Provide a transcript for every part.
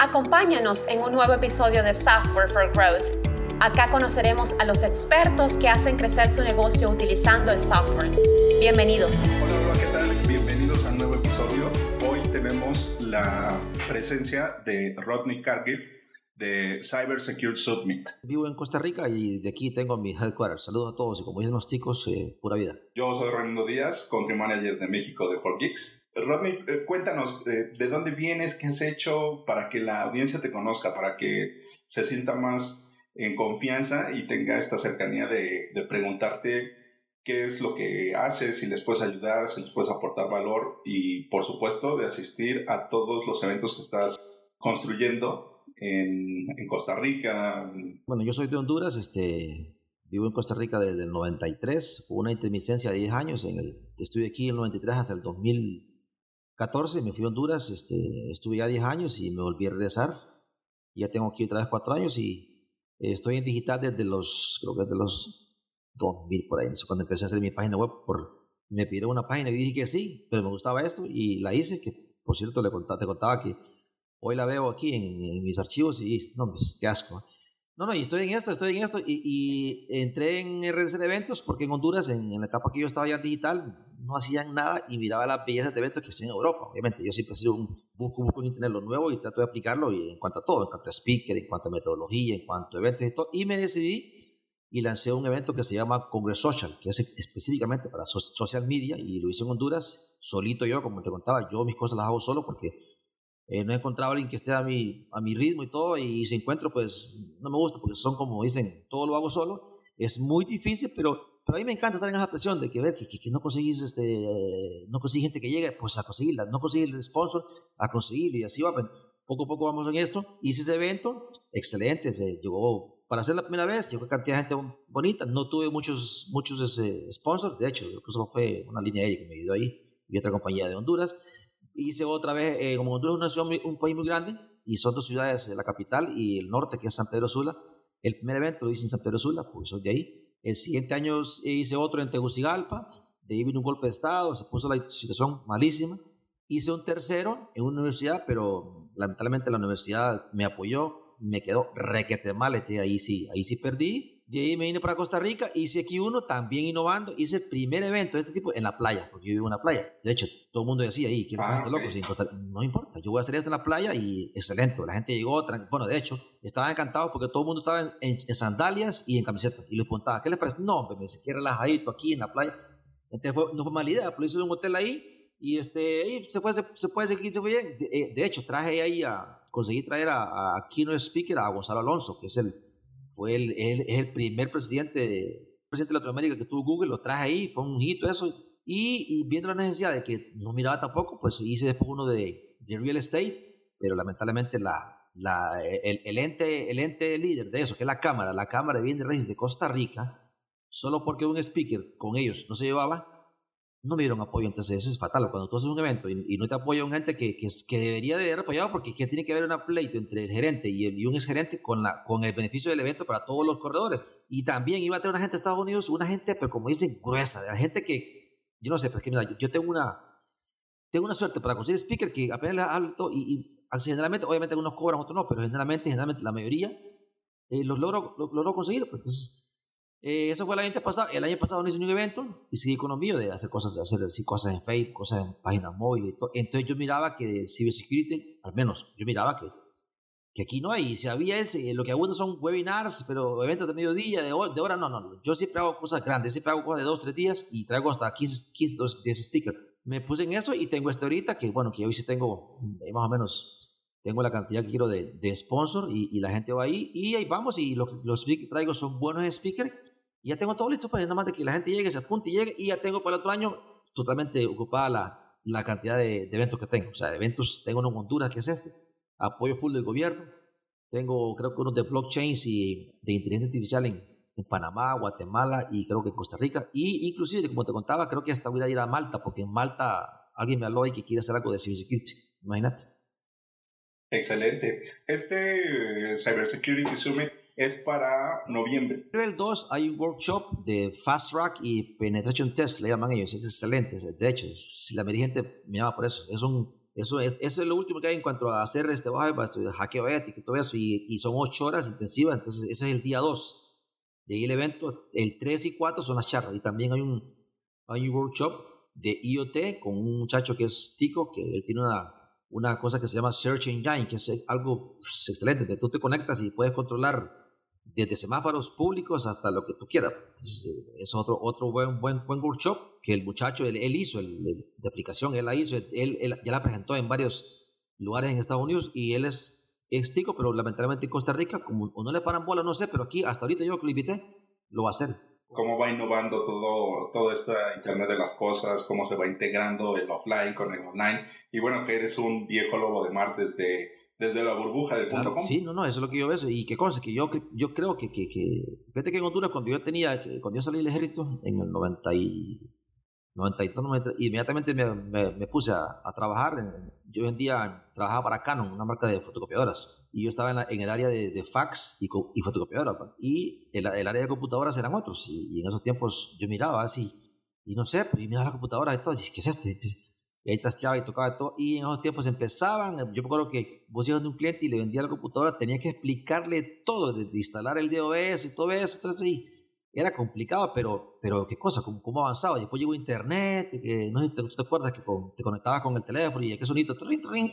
Acompáñanos en un nuevo episodio de Software for Growth. Acá conoceremos a los expertos que hacen crecer su negocio utilizando el software. Bienvenidos. Hola, hola, ¿qué tal? Bienvenidos a un nuevo episodio. Hoy tenemos la presencia de Rodney Cargill de Cyber Secure Summit. Vivo en Costa Rica y de aquí tengo mi headquarters. Saludos a todos y como dicen los ticos, eh, pura vida. Yo soy Raimundo Díaz, Country Manager de México de 4Geeks. Rodney, eh, cuéntanos eh, de dónde vienes, qué has hecho para que la audiencia te conozca, para que se sienta más en confianza y tenga esta cercanía de, de preguntarte qué es lo que haces, si les puedes ayudar, si les puedes aportar valor y por supuesto de asistir a todos los eventos que estás construyendo en, en Costa Rica. Bueno, yo soy de Honduras, este, vivo en Costa Rica desde el 93, hubo una intermitencia de 10 años, en el, estuve aquí en el 93 hasta el 2014, me fui a Honduras, este, estuve ya 10 años y me volví a regresar, ya tengo aquí otra vez 4 años y estoy en digital desde los, creo que desde los 2000 por ahí, cuando empecé a hacer mi página web, por, me pidieron una página y dije que sí, pero me gustaba esto y la hice, que por cierto le contaba, te contaba que Hoy la veo aquí en, mis archivos y, no, pues, qué asco. No, no, y estoy en esto, estoy en esto. Y, y entré en de eventos porque en Honduras, en, la etapa que yo estaba ya digital, no hacían nada y miraba las bellezas de eventos que hacían en Europa. Obviamente, yo siempre he sido un busco, busco en internet lo nuevo y trato de aplicarlo y en cuanto a todo, en cuanto a speaker, en cuanto a metodología, en cuanto a eventos y todo. Y me decidí y lancé un evento que se llama Congress Social, que es específicamente para social media y lo hice en Honduras, solito yo, como te contaba, yo mis cosas las hago solo porque eh, no he encontrado a alguien que esté a mi, a mi ritmo y todo, y si encuentro, pues no me gusta, porque son como dicen, todo lo hago solo. Es muy difícil, pero, pero a mí me encanta estar en esa presión de que ver que, que, no conseguís, este, no conseguís gente que llegue, pues a conseguirla, no conseguir el sponsor, a conseguirlo, y así va. Pues, poco a poco vamos en esto. Hice ese evento, excelente, se llegó para hacer la primera vez, llegó cantidad de gente bonita, no tuve muchos, muchos ese, sponsors, de hecho, incluso fue una línea aérea que me ayudó ahí, y otra compañía de Honduras hice otra vez, eh, como Honduras es un país muy grande, y son dos ciudades, la capital y el norte, que es San Pedro Sula. El primer evento lo hice en San Pedro Sula, porque soy de ahí. El siguiente año hice otro en Tegucigalpa, de ahí vino un golpe de Estado, se puso la situación malísima. Hice un tercero en una universidad, pero lamentablemente la universidad me apoyó, me quedó requete mal, ahí sí, ahí sí perdí de ahí me vine para Costa Rica, hice aquí uno, también innovando, hice el primer evento de este tipo en la playa, porque yo vivo en una playa. De hecho, todo el mundo decía ahí, ¿quién ah, este loco? no importa, yo voy a hacer esto en la playa y excelente. La gente llegó, bueno, de hecho, estaban encantados porque todo el mundo estaba en, sandalias y en camiseta. Y les preguntaba, ¿qué les parece? No, me quedé relajadito aquí en la playa. Entonces fue, no fue mala idea, pero hice un hotel ahí y este, se, fue, se, puede seguir, se fue bien. Eh, de, hecho, traje ahí a, conseguí traer a, a keynote speaker a Gonzalo Alonso, que es el fue el, el, el primer presidente, presidente de Latinoamérica que tuvo Google, lo traje ahí, fue un hito eso. Y, y, viendo la necesidad de que no miraba tampoco, pues hice después uno de, de real estate, pero lamentablemente la, la, el, el, ente, el ente líder de eso, que es la Cámara, la Cámara de Bienes Raíces de Costa Rica, solo porque un speaker con ellos no se llevaba, no me dieron apoyo, entonces eso es fatal. Cuando tú haces un evento y, no te apoya un gente que, que, que, debería de haber apoyado, porque ¿qué tiene que haber un pleito entre el gerente y, el, y un exgerente con, la, con el beneficio del evento para todos los corredores. Y también iba a tener una gente de Estados Unidos, una gente, pero como dicen, gruesa, la gente que, yo no sé, pero es que mira, yo, tengo una, tengo una suerte para conseguir speaker que apenas le hablo y, y generalmente, obviamente algunos cobran, otros no, pero generalmente, generalmente la mayoría eh, los logro, logro conseguir. Entonces, eh, eso fue el año pasado. El año pasado no hice un evento y seguí con lo mío de hacer cosas, hacer cosas en Facebook, cosas en páginas móviles y todo. Entonces yo miraba que Cybersecurity, al menos yo miraba que, que aquí no hay. Si había ese, lo que hago son webinars, pero eventos de mediodía, de, de hora, no, no. Yo siempre hago cosas grandes, siempre hago cosas de dos, tres días y traigo hasta 15, 15 10 speakers. Me puse en eso y tengo este ahorita que, bueno, que hoy sí tengo eh, más o menos tengo la cantidad que quiero de, de sponsor y, y, la gente va ahí y ahí vamos y lo, los traigo son buenos speakers y ya tengo todo listo para pues, nada más de que la gente llegue, se apunte y llegue y ya tengo para el otro año totalmente ocupada la, la cantidad de, eventos que tengo. O sea, eventos, tengo uno en Honduras que es este, apoyo full del gobierno, tengo creo que unos de blockchain y de inteligencia artificial en, en Panamá, Guatemala y creo que en Costa Rica. Y inclusive, como te contaba, creo que hasta voy a ir a Malta, porque en Malta alguien me habló y que quiere hacer algo de cybersecurity. Imagínate. Excelente. Este Cybersecurity Summit es para noviembre. El 2 hay un workshop de Fast Track y Penetration Test, le llaman ellos. Es excelente. De hecho, si la gente me llama por eso. Es un, Eso es, eso es lo último que hay en cuanto a hacer este hackeo ético y todo eso, y, y, son ocho horas intensivas, entonces ese es el día dos. De ahí el evento, el 3 y 4 son las charlas, y también hay un, hay un workshop de IoT con un muchacho que es Tico, que él tiene una, una cosa que se llama Search Engine, que es algo pues, excelente, tú te conectas y puedes controlar desde semáforos públicos hasta lo que tú quieras. Entonces, es otro, otro buen, buen, buen workshop que el muchacho, él, hizo, el, de aplicación, él la hizo, él, ya la presentó en varios lugares en Estados Unidos y él es, es tico, pero lamentablemente en Costa Rica, como no le paran bola, no sé, pero aquí hasta ahorita yo que lo invité, lo va a hacer. Cómo va innovando todo, todo este Internet de las cosas, cómo se va integrando el offline con el online. Y bueno, que eres un viejo lobo de mar desde desde la burbuja del punto com. Sí, no, no, eso es lo que yo veo. Y qué cosa, que yo, yo creo que, que, que, fíjate que en Honduras, cuando yo tenía, cuando yo salí del ejército, en el 90 y, 92, 90, inmediatamente me, me, puse a, a, trabajar. yo hoy en día trabajaba para Canon, una marca de fotocopiadoras. Y yo estaba en, en el área de, de fax y, y fotocopiadoras. Pues. Y el, el, área de computadoras eran otros. Y, en esos tiempos yo miraba así, y no sé, pues, y miraba las computadoras y todo. Y ¿qué es esto? Y, y ahí trasteaba y tocaba todo. Y en esos tiempos empezaban, yo me acuerdo que vos ibas de un cliente y le vendía la computadora, tenía que explicarle todo, de, instalar el DOS y todo eso, entonces y era complicado, pero, pero qué cosa, cómo, cómo avanzaba. Después llegó internet, que, no sé si te, te acuerdas que te conectabas con el teléfono y qué sonito, trin, trin,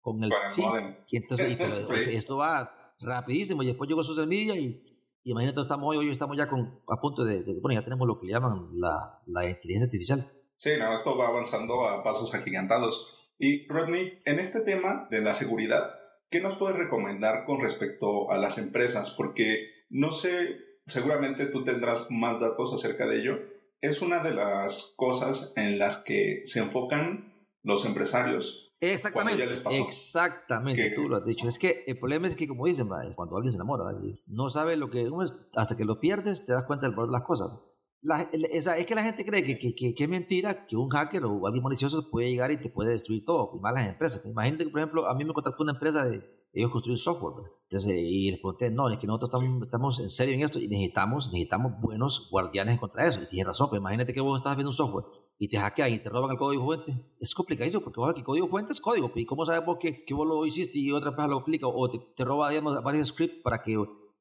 con el... sí, y entonces, pero esto va rapidísimo. Y después llegó social media y, imagínate, estamos hoy, hoy estamos ya con, a punto de, de, bueno, ya tenemos lo que llaman la, la inteligencia artificial Sí, no, esto va avanzando a pasos agigantados. Y Rodney, en este tema de la seguridad, ¿qué nos puedes recomendar con respecto a las empresas? Porque no sé, seguramente tú tendrás más datos acerca de ello. Es una de las cosas en las que se enfocan los empresarios. Exactamente, exactamente, tú lo has dicho. Es que el problema es que, como dicen, cuando alguien se enamora, no sabe lo que es, hasta que lo pierdes, te das cuenta del valor de las cosas. La, es que la gente cree que, que, que, es mentira que un hacker o alguien malicioso puede llegar y te puede destruir todo, y más las empresas. Imagínate que, por ejemplo, a mí me contactó una empresa de ellos construyen software. Entonces, y les pregunté, no, es que nosotros estamos, estamos, en serio en esto y necesitamos, necesitamos buenos guardianes contra eso. Y tienes razón, pero imagínate que vos estás viendo un software y te hackean y te roban el código fuente. Es complicadísimo porque vos el código fuente es código. ¿Y cómo sabes vos que, que vos lo hiciste y otra persona lo aplica o te, te roba, digamos, varios scripts para que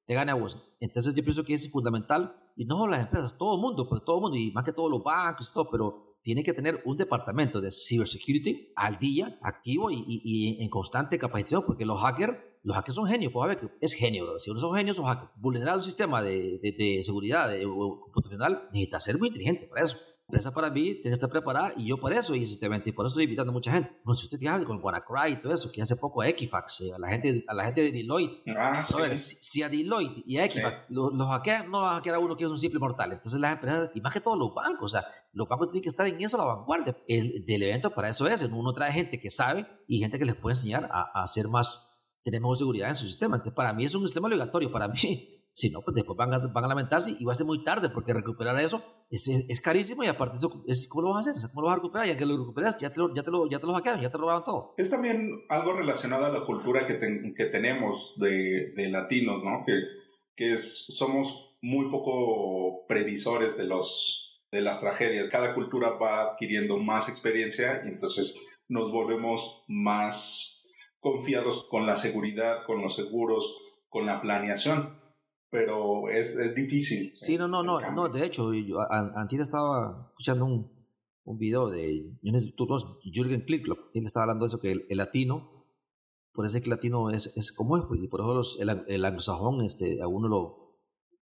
te gane a vos? Entonces, yo pienso que es fundamental y no solo las empresas, todo el mundo, pues todo el mundo, y más que todos los bancos y todo, pero tiene que tener un departamento de cybersecurity al día, activo y, en constante capacitación, porque los hackers, los hackers son genios, pues a es genio, si uno son genios, son hackers. Vulnerar un sistema de, de, de seguridad de, computacional necesita ser muy inteligente para eso empresa para mí tiene que estar preparada y yo por eso hice este evento y por eso estoy invitando a mucha gente. No sé si usted tiene con WannaCry y todo eso, que hace poco Equifax, eh, a la gente, a la gente de Deloitte. Ah, si, a Deloitte y a Equifax los, hackean, no va a hackear a uno que es un simple mortal. Entonces las empresas, y más que todos los bancos, o sea, los bancos tienen que estar en eso a la vanguardia el, del evento, para eso es. Uno trae gente que sabe y gente que les puede enseñar a, a hacer más, tener mejor seguridad en su sistema. Entonces, para mí es un sistema obligatorio, para mí. Si no, pues después van a, van a lamentarse y va a ser muy tarde porque recuperar eso es, es, carísimo y aparte eso es, ¿cómo lo vas a hacer? ¿Cómo lo vas a recuperar? Ya que lo recuperas, ya te lo, ya te lo, ya te lo hackearon, ya te robaron todo. Es también algo relacionado a la cultura que, que tenemos de, de, latinos, ¿no? Que, que es, somos muy poco previsores de, los, de las tragedias. Cada cultura va adquiriendo más experiencia y entonces nos volvemos más confiados con la seguridad, con los seguros, con la planeación pero es, es difícil. Sí, no, no, no, no, de hecho, yo antes estaba escuchando un, un video de Jürgen Klicklock, él estaba hablando de eso, que el, latino, por eso es que el latino es, es como es, pues, y por eso los, el, el, anglosajón, este, a uno lo,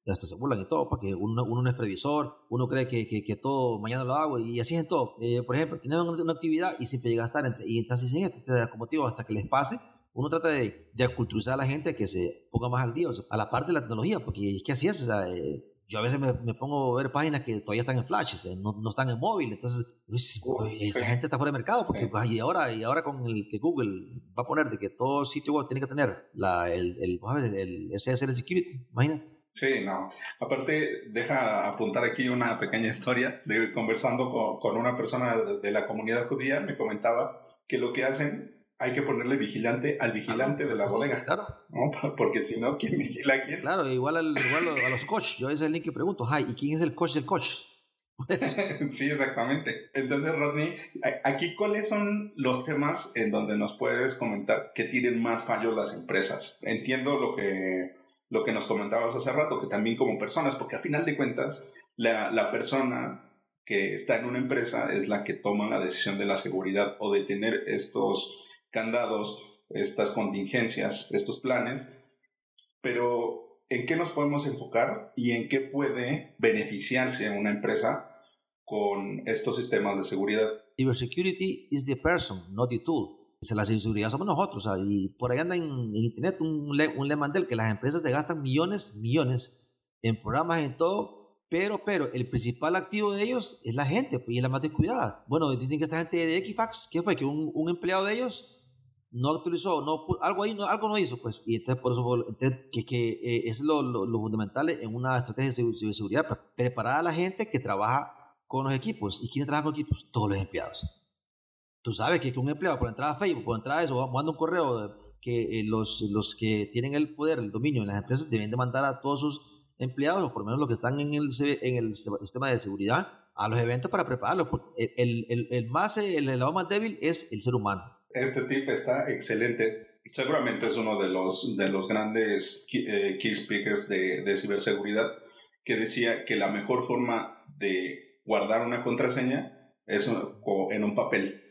hasta se burlan y todo, porque uno, uno no es previsor, uno cree que, que, que, todo mañana lo hago, y así es en todo. Eh, por ejemplo, tienen una, actividad y siempre llega a estar, entre, y entonces dicen esto, este, como motivo hasta que les pase, uno trata de, de aculturizar a la gente que se ponga más al día, a la parte de la tecnología, porque es que así es, o sea, eh, yo a veces me, me, pongo a ver páginas que todavía están en flash, no, no, están en móvil, entonces esa gente está fuera de mercado, porque y ahora, y ahora con el que Google va a poner de que todo sitio web tiene que tener la, el, el, el, el SSL Security, imagínate. Sí, no. Aparte, deja apuntar aquí una pequeña historia de conversando con, con una persona de la comunidad judía, me comentaba que lo que hacen hay que ponerle vigilante al vigilante de la bodega. Claro. ¿no? Porque si no, ¿quién vigila a quién? Claro, igual, al, igual a los coach. Yo es el link que pregunto, ¿y quién es el coach del coach? Pues. sí, exactamente. Entonces, Rodney, aquí cuáles son los temas en donde nos puedes comentar que tienen más fallos las empresas. Entiendo lo que, lo que nos comentabas hace rato, que también como personas, porque a final de cuentas, la, la persona que está en una empresa es la que toma la decisión de la seguridad o de tener estos candados, estas contingencias, estos planes, pero ¿en qué nos podemos enfocar y en qué puede beneficiarse una empresa con estos sistemas de seguridad? Cybersecurity is the person, not the tool. La seguridad somos nosotros. y por ahí anda en, internet un, un lemandel que las empresas se gastan millones, millones en programas, en todo, pero, pero el principal activo de ellos es la gente pues, y es la más descuidada. Bueno, dicen que esta gente de Equifax, ¿qué fue? Que un, un empleado de ellos no actualizó, no, algo ahí, no, algo no hizo, pues, y entonces por eso que, que eh, es lo, lo, fundamental en una estrategia de seguridad, preparar a la gente que trabaja con los equipos. ¿Y quiénes trabajan con equipos? Todos los empleados. Tú sabes que, un empleado por entrar a Facebook, por entrar a eso, manda un correo que eh, los, los que tienen el poder, el dominio en las empresas deben de mandar a todos sus empleados, o por lo menos los que están en el, en el sistema de seguridad, a los eventos para prepararlos. El, el, más, el, el más débil es el ser humano este tip está excelente. Seguramente es uno de los, de los grandes key, eh, speakers de, de, ciberseguridad que decía que la mejor forma de guardar una contraseña es en un papel,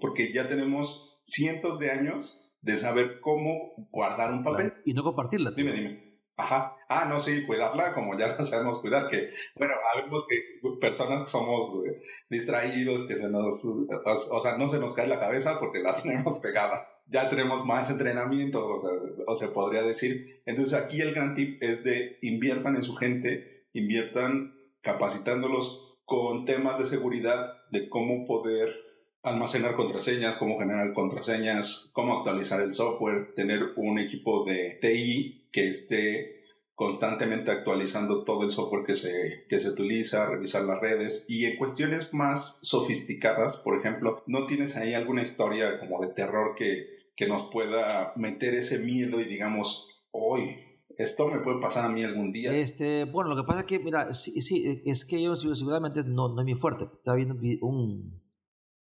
porque ya tenemos cientos de años de saber cómo guardar un papel. Y no compartirla. Dime, dime. Ajá. Ah, no, sí, cuidarla como ya la sabemos cuidar. Que, bueno, sabemos que personas que somos eh, distraídos, que se nos, o, sea, no se nos cae la cabeza porque la tenemos pegada. Ya tenemos más entrenamiento, o, sea, o se podría decir. Entonces aquí el gran tip es de inviertan en su gente, inviertan capacitándolos con temas de seguridad, de cómo poder almacenar contraseñas, cómo generar contraseñas, cómo actualizar el software, tener un equipo de TI que esté constantemente actualizando todo el software que se, que se utiliza, revisar las redes y en cuestiones más sofisticadas, por ejemplo, ¿no tienes ahí alguna historia como de terror que, que nos pueda meter ese miedo y digamos, hoy esto me puede pasar a mí algún día. Este, bueno, lo que pasa es que, mira, sí, sí es que yo seguramente no, no es mi fuerte. Estaba viendo un,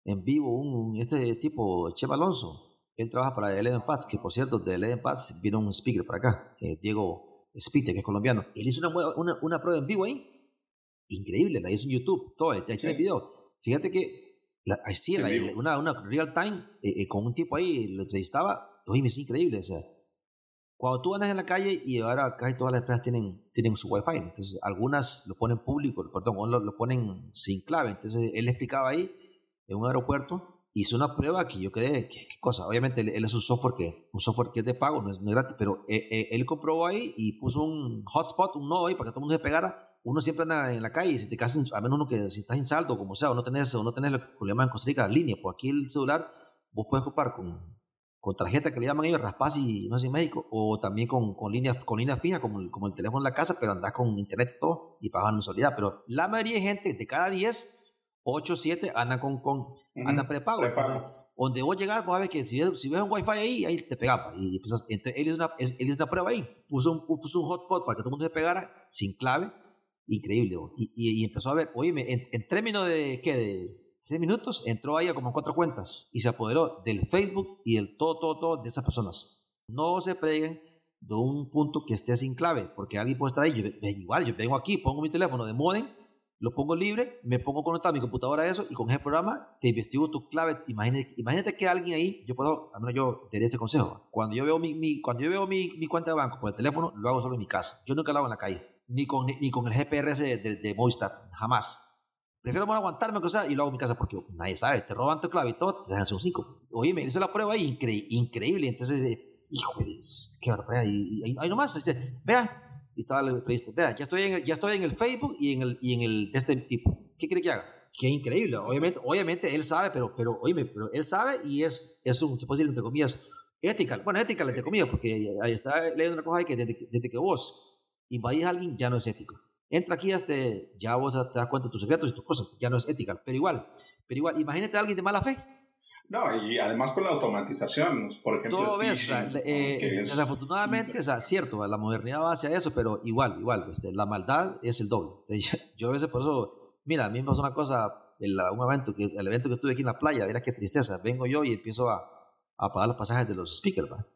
en vivo un, este tipo, Cheva Alonso, él trabaja para Eleven Pats, que por cierto, de Eleven Pats vino un speaker para acá, eh, Diego Spite, que es colombiano. Él hizo una, una, una, prueba en vivo ahí. Increíble, la hizo en YouTube, todo, ahí tiene el video. Fíjate que, la, sí, la, una, una real time, eh, eh, con un tipo ahí, lo entrevistaba, oye, es increíble, o sea, cuando tú andas en la calle y ahora casi todas las empresas tienen, tienen su wifi, entonces algunas lo ponen público, perdón, lo, lo ponen sin clave, entonces él explicaba ahí en un aeropuerto hizo una prueba que yo quedé, ¿qué, cosa? Obviamente él, es un software que, un software que es de pago, no es, gratis, pero eh, eh, él comprobó ahí y puso un hotspot, un nodo ahí para que todo el mundo se pegara. Uno siempre anda en la calle si te casas, a menos uno que si estás en saldo, como sea, o no tenés, o no tenés lo que en Costa Rica, línea, pues aquí el celular vos puedes ocupar con, con tarjeta que le llaman ellos, raspas y no sé en México, o también con, con línea, con línea fija, como el, como el teléfono en la casa, pero andás con internet y todo y pagas mensualidad. Pero la mayoría de gente, de cada 10, 8, 7 andan con, con andan prepago. donde vos llegas, vos a ver que si ves, si ves un wifi ahí, ahí te pegaba. Y empiezas, él, hizo una, él hizo una prueba ahí, puso un, puso un hotspot para que todo el mundo se pegara sin clave. Increíble. Y, y, empezó a ver, oye, en, en términos de, ¿qué? De 6 minutos, entró ahí a como cuatro cuentas y se apoderó del Facebook y del todo, todo, todo de esas personas. No se peguen de un punto que esté sin clave, porque alguien puede estar ahí. Yo, igual, yo vengo aquí, pongo mi teléfono de modem lo pongo libre, me pongo conectado a mi computadora a eso y con ese programa te investigo tu clave. Imagínate, imagínate que alguien ahí, yo puedo, al menos yo daría este consejo. Cuando yo veo mi, mi cuando yo veo mi, mi, cuenta de banco por el teléfono, lo hago solo en mi casa. Yo nunca lo hago en la calle, ni con, ni, con el GPRS de, de, Movistar, jamás. Prefiero bueno, aguantarme o sea, y lo hago en mi casa porque nadie sabe, te roban tu clave y todo, te dejan un 5. Oye, me hizo la prueba ahí, increíble. Entonces, eh, hijo, qué barbaridad. Y, ahí nomás, dice, vea, y estaba previsto, vea, ya estoy en el, ya estoy en el Facebook y en el, y en el de este tipo. ¿Qué quiere que haga? Qué increíble. Obviamente, obviamente él sabe, pero, pero, oíme, pero él sabe y es, es un, se puede decir entre comillas, ética. Bueno, ética entre comillas, porque ahí está leyendo una cosa que desde, desde que vos invadís a alguien ya no es ético. Entra aquí, este, ya vos te das cuenta de tus secretos y tus cosas, ya no es ética. Pero igual, pero igual, imagínate a alguien de mala fe no, y además con la automatización, por ejemplo. Todo ves, eh, desafortunadamente, o sea, cierto, la modernidad va hacia eso, pero igual, igual, este, la maldad es el doble. Yo a veces por eso Mira, a mí me pasó una cosa, el, un evento que, el evento que estuve aquí en la playa, mira qué tristeza. Vengo yo y empiezo a, a pagar los pasajes de los speakers, ¿va?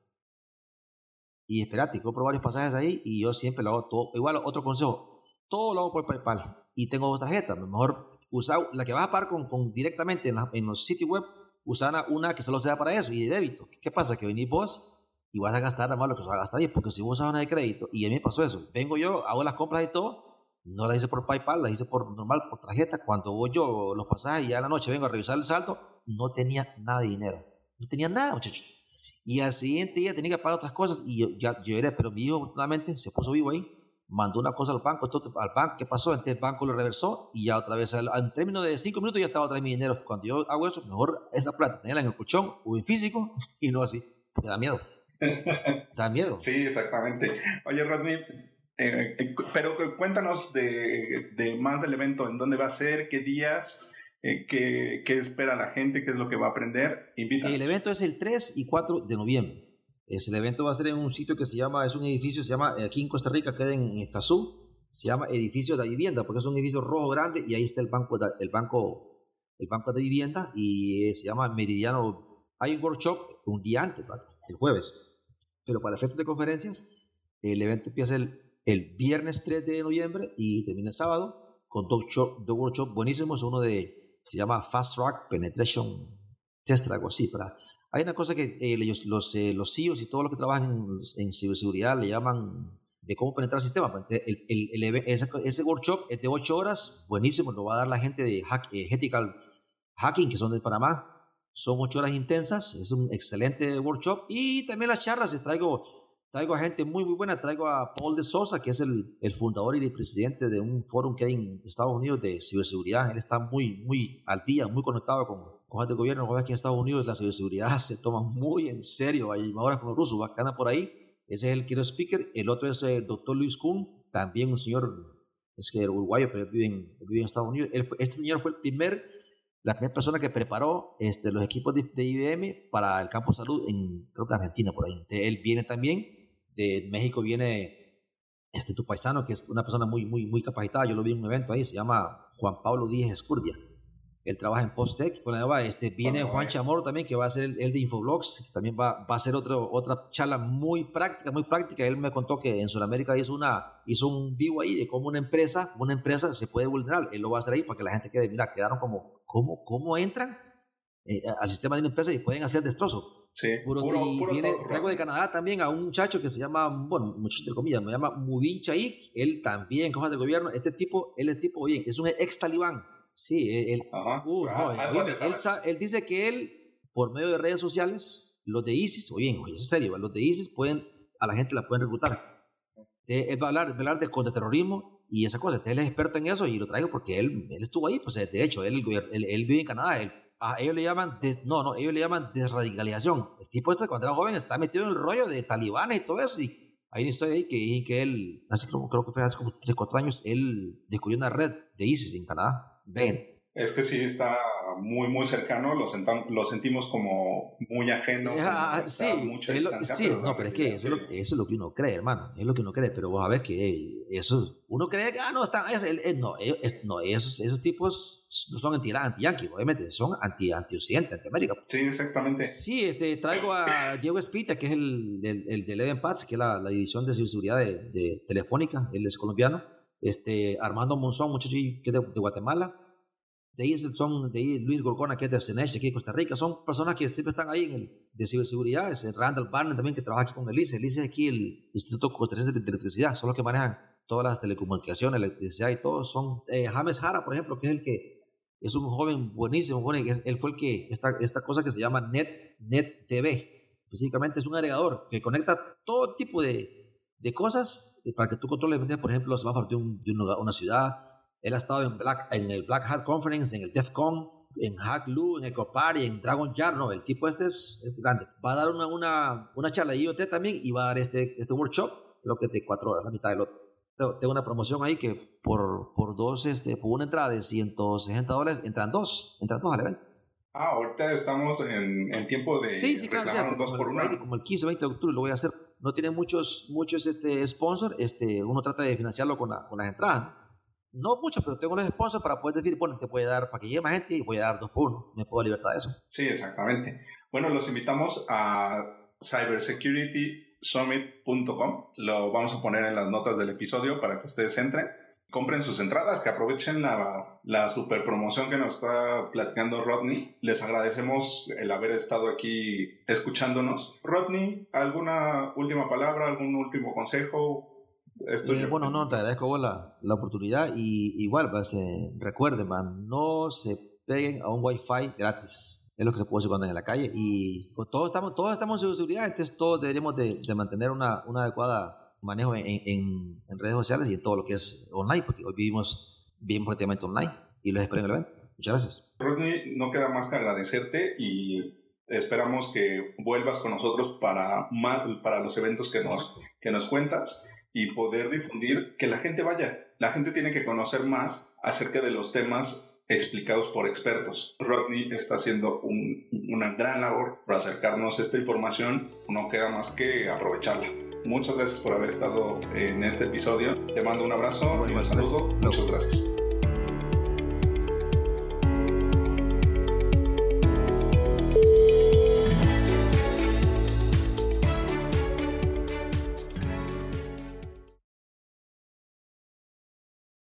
Y espérate, compro varios pasajes ahí y yo siempre lo hago todo. Igual, otro consejo, todo lo hago por PayPal y tengo dos tarjetas. Mejor usar la que vas a pagar con, con directamente en, en, los sitios web, usar una que solo sea para eso y de débito. ¿Qué pasa? Que venís vos y vas a gastar más lo que vas a gastar porque si vos usas una de crédito, y a mí me pasó eso, vengo yo, hago las compras y todo, no las hice por PayPal, las hice por normal, por tarjeta, cuando voy yo los pasajes y ya en la noche vengo a revisar el saldo, no tenía nada de dinero, no tenía nada, muchachos. Y al siguiente día tenía que pagar otras cosas y yo, ya, era, pero mi hijo afortunadamente se puso vivo ahí, mandó una cosa al banco, esto, al banco, ¿qué pasó? Entonces el banco lo reversó y ya otra vez, en términos de cinco minutos ya estaba otra vez mi dinero. Cuando yo hago eso, mejor esa plata tenerla en el colchón o en físico y no así, me da miedo. Da miedo. Sí, exactamente. Oye, Rodney, eh, eh, pero cuéntanos de, de, más del evento, en dónde va a ser, qué días, eh, qué, qué, espera la gente, qué es lo que va a aprender. Invita. El evento es el 3 y 4 de noviembre. Es, el evento va a ser en un sitio que se llama, es un edificio, se llama, aquí en Costa Rica, queda en Escazú, se llama Edificio de Vivienda, porque es un edificio rojo grande y ahí está el banco, el banco, el banco de vivienda y se llama Meridiano. Hay un workshop un día antes, el jueves. Pero para efectos de conferencias, el evento empieza el, el viernes 3 de noviembre y termina el sábado con dos, show, dos workshops buenísimos. Uno de, se llama Fast Track Penetration Test, algo así. Para, hay una cosa que eh, los, los, eh, los CEOs y todos los que trabajan en, en ciberseguridad le llaman de cómo penetrar el sistema. El, el, el, ese, ese, workshop es de 8 horas, buenísimo, lo va a dar la gente de hack, eh, Ethical Hacking, que son de Panamá. Son 8 horas intensas, es un excelente workshop. Y también las charlas, traigo, traigo a gente muy, muy buena. Traigo a Paul de Sosa, que es el fundador y el presidente de un foro que hay en Estados Unidos de ciberseguridad. Él está muy, muy al día, muy conectado con, con el gobierno. Aquí en Estados Unidos la ciberseguridad se toma muy en serio. Hay ahora con los rusos, bacana por ahí. Ese es el quiero speaker. El otro es el doctor Luis Kuhn, también un señor, es que uruguayo, pero vive en, vive en Estados Unidos. Él fue, este señor fue el primer, la primera persona que preparó este, los equipos de, de, IBM para el campo de salud en, creo que Argentina, por ahí. Entonces, él viene también, de México viene este, tu paisano, que es una persona muy, muy, muy capacitada. Yo lo vi en un evento ahí, se llama Juan Pablo Díaz Escurdia. Él trabaja en Postec. Bueno, este, viene Juan Chamorro también, que va a ser el, el de Infoblogs. Que también va, va a ser otro, otra charla muy práctica, muy práctica. Él me contó que en Sudamérica hizo, una, hizo un vivo ahí de cómo una empresa, una empresa se puede vulnerar. Él lo va a hacer ahí para que la gente quede, mira, quedaron como, ¿cómo, cómo entran eh, al sistema de una empresa y pueden hacer destrozo? Sí, puro, puro, y puro viene, traigo de Canadá también a un muchacho que se llama, bueno, muchos entre comillas, me llama Mubin Chaik. Él también, cosas del gobierno. Este tipo, él es tipo, oye, es un ex talibán Sí, él, Ajá. Uh, Ah, no, él, sa- él dice que él, por medio de redes sociales, los de ISIS, oye, oye, es serio, los de ISIS pueden, a la gente la pueden reclutar. Entonces, él va a hablar, va a hablar de contraterrorismo y esa cosa. Entonces, él es experto en eso y lo traigo porque él, él estuvo ahí. Pues, de hecho, él, él, él vive en Canadá. Él, a ellos le llaman, des- no, no, ellos le llaman desradicalización. El tipo este, cuando era joven, está metido en el rollo de talibanes y todo eso. Y hay una historia ahí que, que él, hace, como- creo que fue hace como 3, 4 años, él descubrió una red de ISIS en Canadá. Ven, Es que sí está muy, muy cercano, lo, sentam- lo sentimos como muy ajeno. Ah, sí, mucha lo- sí, la no, pero es que eso, es lo, sí. eso es lo que uno cree, hermano. Es lo que uno cree, pero vos sabés que eso, uno cree que, ah, no, están, es, es- no, es- no, esos, esos tipos no son anti anti obviamente, son anti anti-occidente, anti-américa. Sí, exactamente. Sí, este, traigo a Diego Espita, que es el, el, el de Leven Pats, que es la, la división de ciberseguridad de, de Telefónica, él es colombiano. Este, Armando Monzón, muchacho que es de, de Guatemala. De ahí son de ahí Luis Gorgona, que es de Cenesh, de aquí de Costa Rica. Son personas que siempre están ahí en el de ciberseguridad. Es Randall Barnett también, que trabaja aquí con el ICE. El ICE es aquí el Instituto Costarricense de Electricidad. Son los que manejan todas las telecomunicaciones, electricidad y todo. Son eh, James Jara, por ejemplo, que es el que es un joven buenísimo. Es- él fue el que, esta, esta cosa que se llama Net, Net TV, específicamente es un agregador que conecta todo tipo de, de cosas para que tú controles, por ejemplo, los semáforos de, un- de una ciudad. Él ha estado en, Black, en el Black Hat Conference, en el DEF CON, en Hack Lu, en Ecopari, en Dragon Jar. No, el tipo este es, es grande. Va a dar una, una, una charla de IoT también y va a dar este, este workshop, creo que de cuatro horas, la mitad del otro. Tengo- una promoción ahí que por, por dos, este, por una entrada de 160 dólares, entran dos, entran dos al evento. Ah, ahorita estamos en, en tiempo de Sí, sí, claro, sí, dos como, por el, una. Como el 15 20 de octubre lo voy a hacer. No tiene muchos, muchos este, sponsors, este, uno trata de financiarlo con, la- con las entradas. ¿no? no mucho, pero tengo los sponsors para poder decir, bueno, te puede dar, para que llegue más gente, y voy a dar dos por uno. Me puedo libertad de eso. Sí, exactamente. Bueno, los invitamos a cybersecuritysummit.com. Lo vamos a poner en las notas del episodio para que ustedes entren. Compren sus entradas, que aprovechen la, la super promoción que nos está platicando Rodney. Les agradecemos el haber estado aquí escuchándonos. Rodney, ¿alguna última palabra, algún último consejo? Eh, bueno, no, te agradezco la, la oportunidad y igual, pues, eh, recuerden, man, no se peguen a un wifi gratis. Es lo que se puede hacer cuando en la calle y pues, todos estamos, todos estamos en seguridad, entonces todos deberíamos de, de mantener una, una adecuada manejo en, en, en, redes sociales y en todo lo que es online, porque hoy vivimos bien prácticamente online y los espero en el evento. Muchas gracias. Rodney, no queda más que agradecerte y esperamos que vuelvas con nosotros para, para los eventos que nos, que nos cuentas y poder difundir que la gente vaya. La gente tiene que conocer más acerca de los temas explicados por expertos. Rodney está haciendo una gran labor para acercarnos a esta información. No queda más que aprovecharla. Muchas gracias por haber estado en este episodio. Te mando un abrazo y un saludo. Muchas gracias.